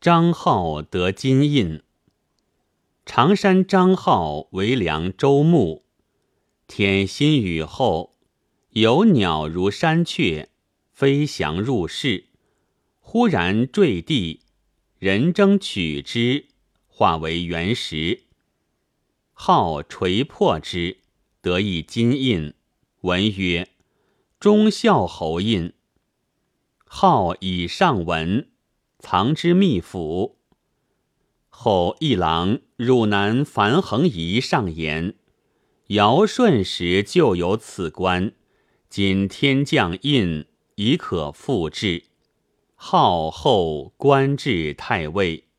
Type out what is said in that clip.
张浩得金印。常山张浩为梁周牧。天新雨后，有鸟如山雀，飞翔入室，忽然坠地，人争取之，化为原石。号锤破之，得一金印，文曰：“忠孝侯印。”号以上文。藏之秘府。后一郎汝南樊衡仪上言：尧舜时就有此官，今天降印，已可复制。号后官至太尉。